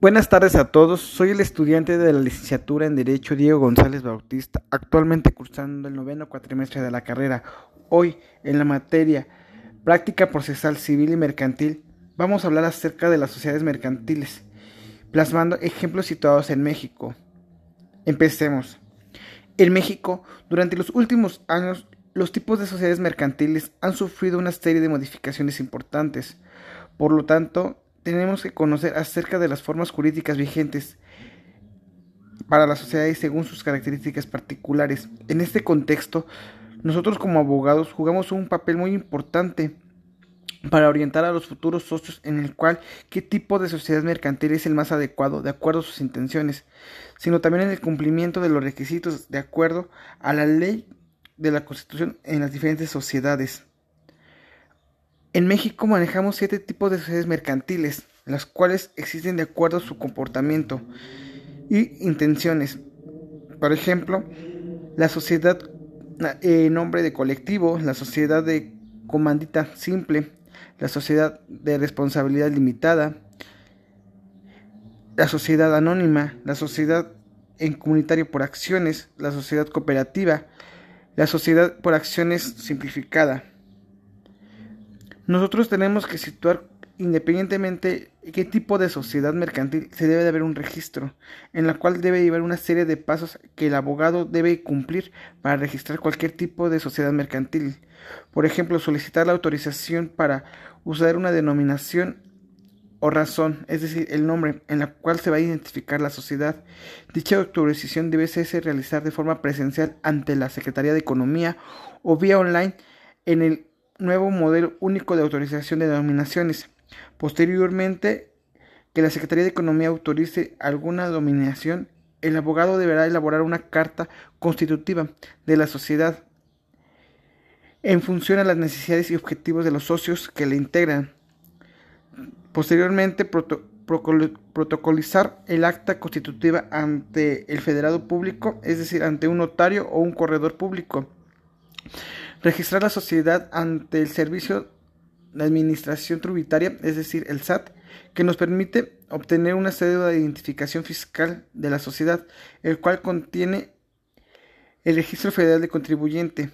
Buenas tardes a todos, soy el estudiante de la licenciatura en Derecho Diego González Bautista, actualmente cursando el noveno cuatrimestre de la carrera. Hoy, en la materia Práctica Procesal Civil y Mercantil, vamos a hablar acerca de las sociedades mercantiles, plasmando ejemplos situados en México. Empecemos. En México, durante los últimos años, los tipos de sociedades mercantiles han sufrido una serie de modificaciones importantes. Por lo tanto, tenemos que conocer acerca de las formas jurídicas vigentes para la sociedad y según sus características particulares. En este contexto, nosotros como abogados jugamos un papel muy importante para orientar a los futuros socios en el cual qué tipo de sociedad mercantil es el más adecuado de acuerdo a sus intenciones, sino también en el cumplimiento de los requisitos de acuerdo a la ley de la Constitución en las diferentes sociedades. En México manejamos siete tipos de sociedades mercantiles, las cuales existen de acuerdo a su comportamiento y intenciones. Por ejemplo, la sociedad en nombre de colectivo, la sociedad de comandita simple, la sociedad de responsabilidad limitada, la sociedad anónima, la sociedad en comunitario por acciones, la sociedad cooperativa, la sociedad por acciones simplificada. Nosotros tenemos que situar independientemente qué tipo de sociedad mercantil se debe de haber un registro, en la cual debe llevar una serie de pasos que el abogado debe cumplir para registrar cualquier tipo de sociedad mercantil. Por ejemplo, solicitar la autorización para usar una denominación o razón, es decir, el nombre en la cual se va a identificar la sociedad. Dicha autorización debe ser realizar de forma presencial ante la Secretaría de Economía o vía online en el nuevo modelo único de autorización de denominaciones. Posteriormente, que la Secretaría de Economía autorice alguna denominación, el abogado deberá elaborar una carta constitutiva de la sociedad en función a las necesidades y objetivos de los socios que le integran. Posteriormente, protocolizar el acta constitutiva ante el federado público, es decir, ante un notario o un corredor público registrar la sociedad ante el Servicio de Administración Tributaria, es decir, el SAT, que nos permite obtener una cédula de identificación fiscal de la sociedad, el cual contiene el registro federal de contribuyente,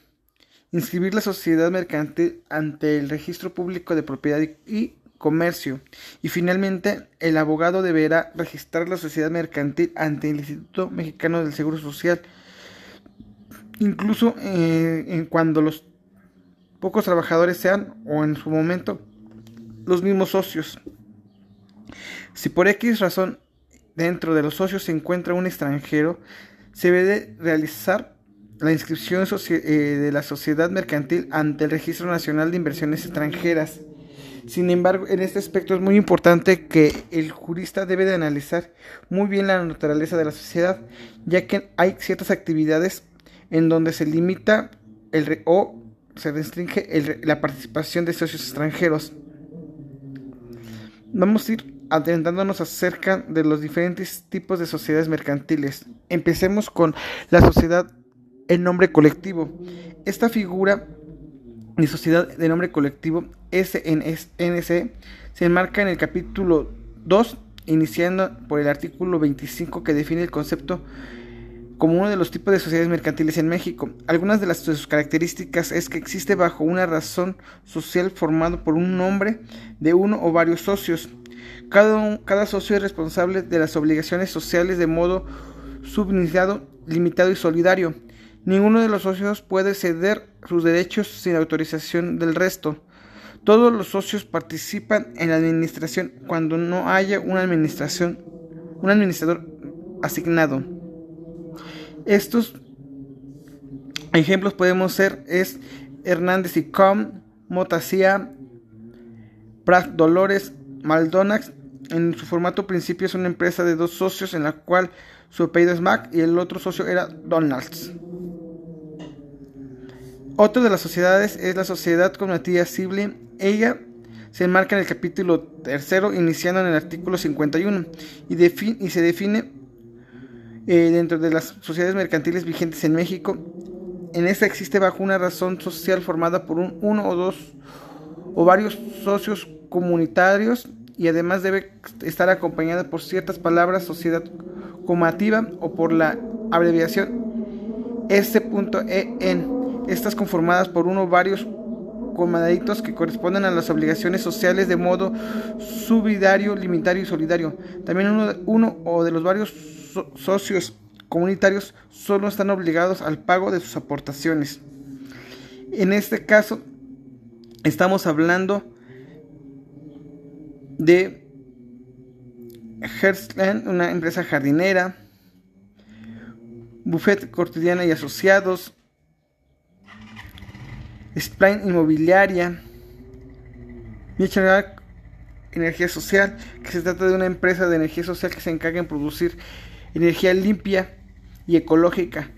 inscribir la sociedad mercantil ante el registro público de propiedad y comercio y finalmente el abogado deberá registrar la sociedad mercantil ante el Instituto Mexicano del Seguro Social incluso eh, en cuando los pocos trabajadores sean o en su momento los mismos socios. Si por X razón dentro de los socios se encuentra un extranjero, se debe realizar la inscripción eh, de la sociedad mercantil ante el Registro Nacional de Inversiones Extranjeras. Sin embargo, en este aspecto es muy importante que el jurista debe de analizar muy bien la naturaleza de la sociedad, ya que hay ciertas actividades en donde se limita el o se restringe la participación de socios extranjeros. Vamos a ir adentrándonos acerca de los diferentes tipos de sociedades mercantiles. Empecemos con la sociedad en nombre colectivo. Esta figura de sociedad de nombre colectivo SNC se enmarca en el capítulo 2, iniciando por el artículo 25 que define el concepto como uno de los tipos de sociedades mercantiles en México. Algunas de, las, sus características es que existe bajo una razón social formado por un nombre de uno o varios socios. Cada, cada socio es responsable de las obligaciones sociales de modo subordinado, limitado y solidario. Ninguno de los socios puede ceder sus derechos sin autorización del resto. Todos los socios participan en la administración cuando no haya una administración, un administrador asignado. Estos ejemplos podemos ser es Hernández y Com, Motacía, Prat Dolores, Maldonax. En su formato principio es una empresa de dos socios en la cual su apellido es Mac y el otro socio era Donalds. Otra de las sociedades es la Sociedad Cooperativa Sible. Ella se enmarca en el capítulo tercero, iniciando en el artículo 51, y, y se define eh, dentro de las sociedades mercantiles vigentes en México. En esta existe bajo una razón social formada por un, uno o dos o varios socios comunitarios y además debe estar acompañada por ciertas palabras sociedad comativa o por la abreviación S.EN. Estas conformadas por uno o varios comaditos que corresponden a las obligaciones sociales de modo subsidiario, limitario y solidario. También uno, uno o de los varios socios comunitarios solo están obligados al pago de sus aportaciones. En este caso, estamos hablando de Herzland, una empresa jardinera, Buffet Cotidiana y Asociados, Spline Inmobiliaria, Michoacán Energía Social, que se trata de una empresa de energía social que se encarga en producir energía limpia y ecológica.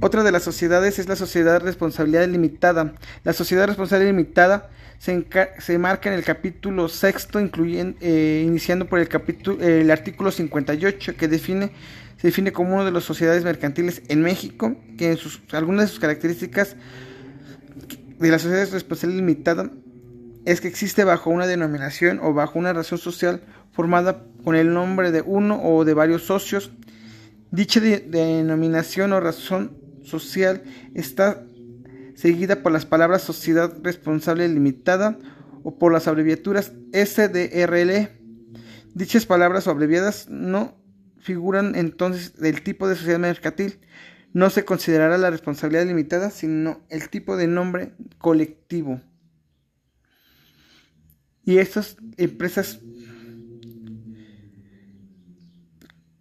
Otra de las sociedades es la Sociedad Responsabilidad Limitada. La Sociedad Responsabilidad Limitada se, se marca en el capítulo sexto, eh, iniciando por el, capítulo, el artículo 58, que define, se define como una de las sociedades mercantiles en México, que en sus, algunas de sus características de la Sociedad Responsabilidad Limitada es que existe bajo una denominación o bajo una razón social formada con el nombre de uno o de varios socios. Dicha denominación o razón social está seguida por las palabras Sociedad Responsable Limitada o por las abreviaturas SDRL. Dichas palabras o abreviadas no figuran entonces del tipo de sociedad mercantil. No se considerará la responsabilidad limitada, sino el tipo de nombre colectivo. Y estas empresas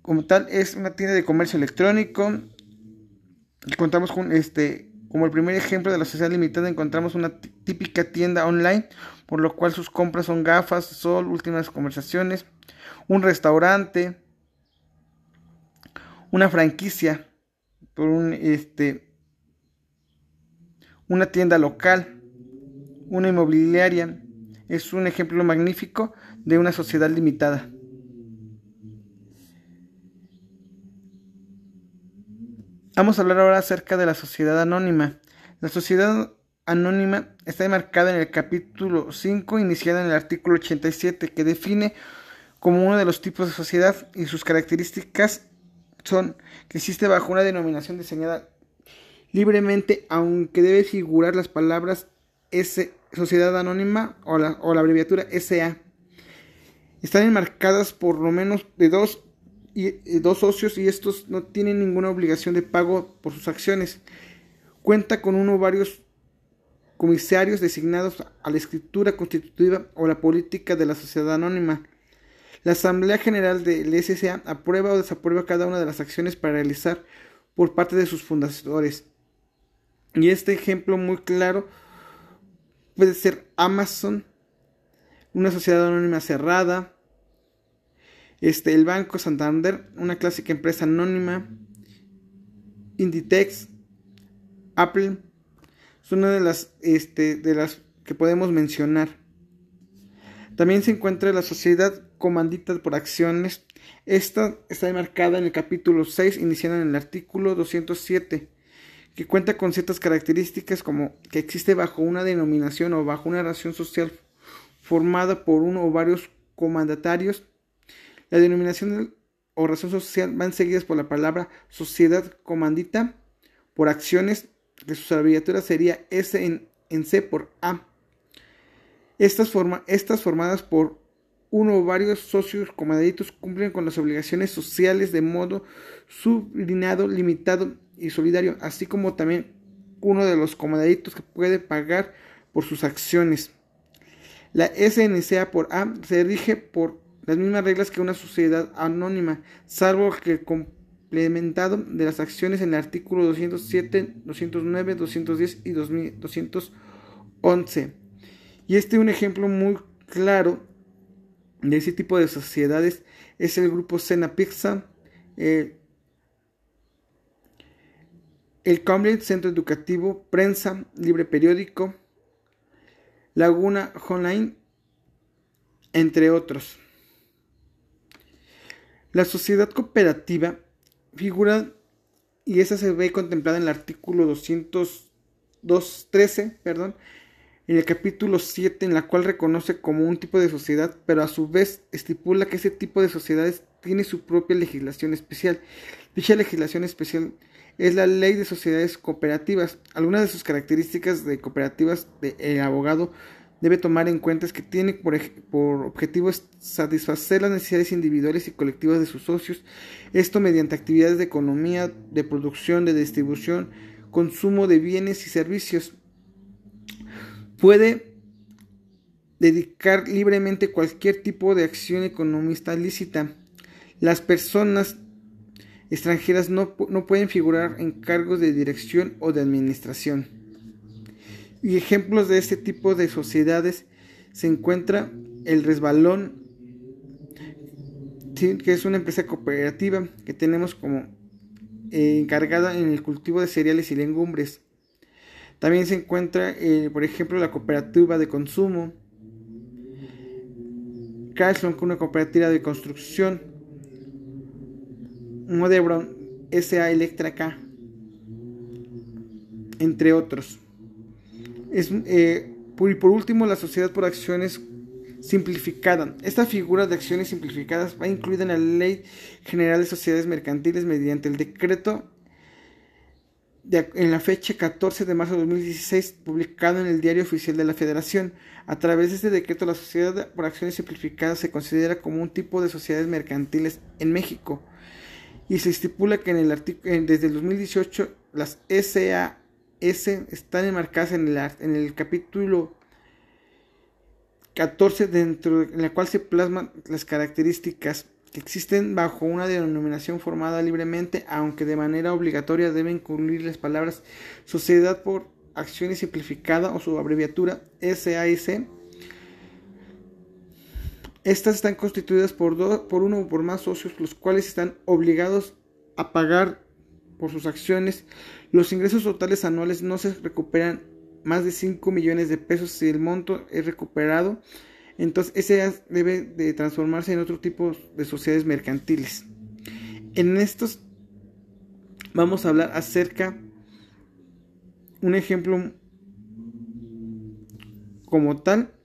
como tal es una tienda de comercio electrónico Contamos con este, como el primer ejemplo de la sociedad limitada, encontramos una típica tienda online, por lo cual sus compras son gafas, sol, últimas conversaciones, un restaurante, una franquicia, por un, este, una tienda local, una inmobiliaria. Es un ejemplo magnífico de una sociedad limitada. Vamos a hablar ahora acerca de la sociedad anónima. La sociedad anónima está enmarcada en el capítulo 5, iniciada en el artículo 87, que define como uno de los tipos de sociedad y sus características son que existe bajo una denominación diseñada libremente, aunque debe figurar las palabras S, sociedad anónima o la, o la abreviatura SA. Están enmarcadas por lo menos de dos y, dos socios y estos no tienen ninguna obligación de pago por sus acciones. Cuenta con uno o varios comisarios designados a la escritura constitutiva o la política de la sociedad anónima. La Asamblea General del SSA aprueba o desaprueba cada una de las acciones para realizar por parte de sus fundadores. Y este ejemplo muy claro puede ser Amazon, una sociedad anónima cerrada, este, el Banco Santander, una clásica empresa anónima, Inditex, Apple, son una de las, este, de las que podemos mencionar. También se encuentra la sociedad comandita por acciones. Esta está enmarcada en el capítulo 6, iniciada en el artículo 207, que cuenta con ciertas características como que existe bajo una denominación o bajo una relación social formada por uno o varios comandatarios la denominación o razón social van seguidas por la palabra sociedad comandita por acciones, que sus abreviaturas sería S en, C por A. Estas, estas formadas por uno o varios socios comandaditos cumplen con las obligaciones sociales de modo subordinado, limitado y solidario, así como también uno de los comandaditos que puede pagar por sus acciones. La SNCA por A se rige por las mismas reglas que una sociedad anónima, salvo que complementado de las acciones en el artículo 207, 209, 210 y 211. Y este un ejemplo muy claro de ese tipo de sociedades es el grupo Sena Pizza, eh, el Cambridge Centro Educativo, Prensa, Libre Periódico, Laguna Online, entre otros. La sociedad cooperativa figura y esa se ve contemplada en el artículo 213, perdón, en el capítulo 7, en la cual reconoce como un tipo de sociedad, pero a su vez estipula que ese tipo de sociedades tiene su propia legislación especial. Dicha legislación especial es la Ley de Sociedades Cooperativas. Algunas de sus características de cooperativas de el abogado debe tomar en cuenta es que tiene por, por objetivo satisfacer las necesidades individuales y colectivas de sus socios, esto mediante actividades de economía, de producción, de distribución, consumo de bienes y servicios. Puede dedicar libremente cualquier tipo de acción economista lícita. Las personas extranjeras no, no pueden figurar en cargos de dirección o de administración. Y ejemplos de este tipo de sociedades se encuentra el resbalón, que es una empresa cooperativa que tenemos como eh, encargada en el cultivo de cereales y legumbres. También se encuentra, eh, por ejemplo, la cooperativa de consumo, Carlson, una cooperativa de construcción, Modebron, SA Electrica, entre otros. Es, eh, y por último, la sociedad por acciones simplificada. Esta figura de acciones simplificadas va incluida en la Ley General de Sociedades Mercantiles mediante el decreto de, en la fecha 14 de marzo de 2016, publicado en el Diario Oficial de la Federación. A través de este decreto, la sociedad por acciones simplificadas se considera como un tipo de sociedades mercantiles en México y se estipula que en el desde el 2018 las SAS están enmarcadas en el, en el capítulo 14 dentro en la cual se plasman las características que existen bajo una denominación formada libremente, aunque de manera obligatoria deben incluir las palabras sociedad por acciones simplificada o su abreviatura SAIC. Estas están constituidas por, por uno o por más socios, los cuales están obligados a pagar por sus acciones. Los ingresos totales anuales no se recuperan más de 5 millones de pesos si el monto es recuperado. Entonces ese debe de transformarse en otro tipo de sociedades mercantiles. En estos vamos a hablar acerca un ejemplo como tal